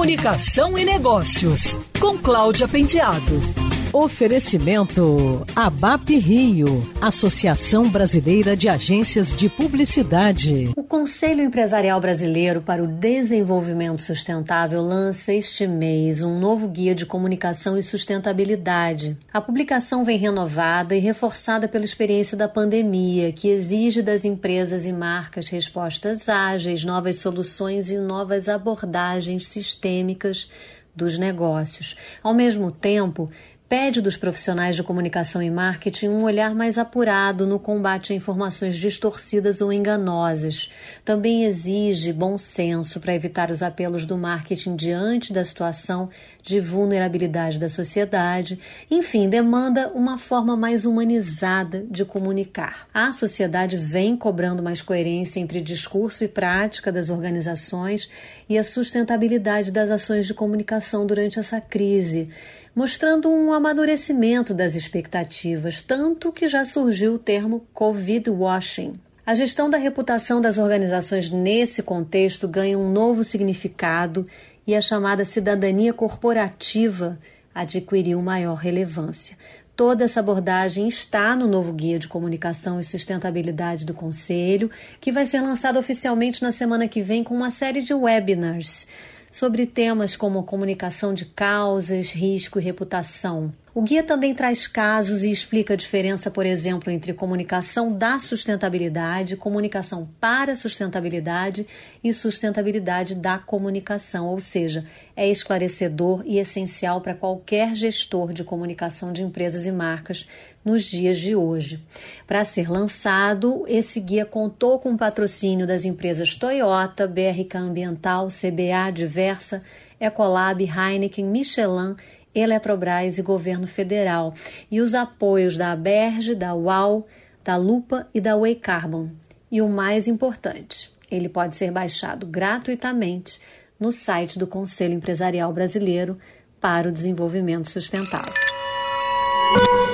Comunicação e Negócios, com Cláudia Penteado. Oferecimento ABAP Rio, Associação Brasileira de Agências de Publicidade. O Conselho Empresarial Brasileiro para o Desenvolvimento Sustentável lança este mês um novo guia de comunicação e sustentabilidade. A publicação vem renovada e reforçada pela experiência da pandemia, que exige das empresas e marcas respostas ágeis, novas soluções e novas abordagens sistêmicas dos negócios. Ao mesmo tempo, pede dos profissionais de comunicação e marketing um olhar mais apurado no combate a informações distorcidas ou enganosas. Também exige bom senso para evitar os apelos do marketing diante da situação de vulnerabilidade da sociedade. Enfim, demanda uma forma mais humanizada de comunicar. A sociedade vem cobrando mais coerência entre discurso e prática das organizações e a sustentabilidade das ações de comunicação durante essa crise mostrando um amadurecimento das expectativas, tanto que já surgiu o termo Covid washing. A gestão da reputação das organizações nesse contexto ganha um novo significado e a chamada cidadania corporativa adquiriu maior relevância. Toda essa abordagem está no novo Guia de Comunicação e Sustentabilidade do Conselho, que vai ser lançado oficialmente na semana que vem com uma série de webinars sobre temas como comunicação de causas, risco e reputação. O guia também traz casos e explica a diferença, por exemplo, entre comunicação da sustentabilidade, comunicação para sustentabilidade e sustentabilidade da comunicação, ou seja, é esclarecedor e essencial para qualquer gestor de comunicação de empresas e marcas nos dias de hoje. Para ser lançado, esse guia contou com o patrocínio das empresas Toyota, BRK Ambiental, CBA Diversa, Ecolab, Heineken, Michelin Eletrobras e Governo Federal, e os apoios da Aberge, da UAU, da Lupa e da Way Carbon. E o mais importante, ele pode ser baixado gratuitamente no site do Conselho Empresarial Brasileiro para o Desenvolvimento Sustentável.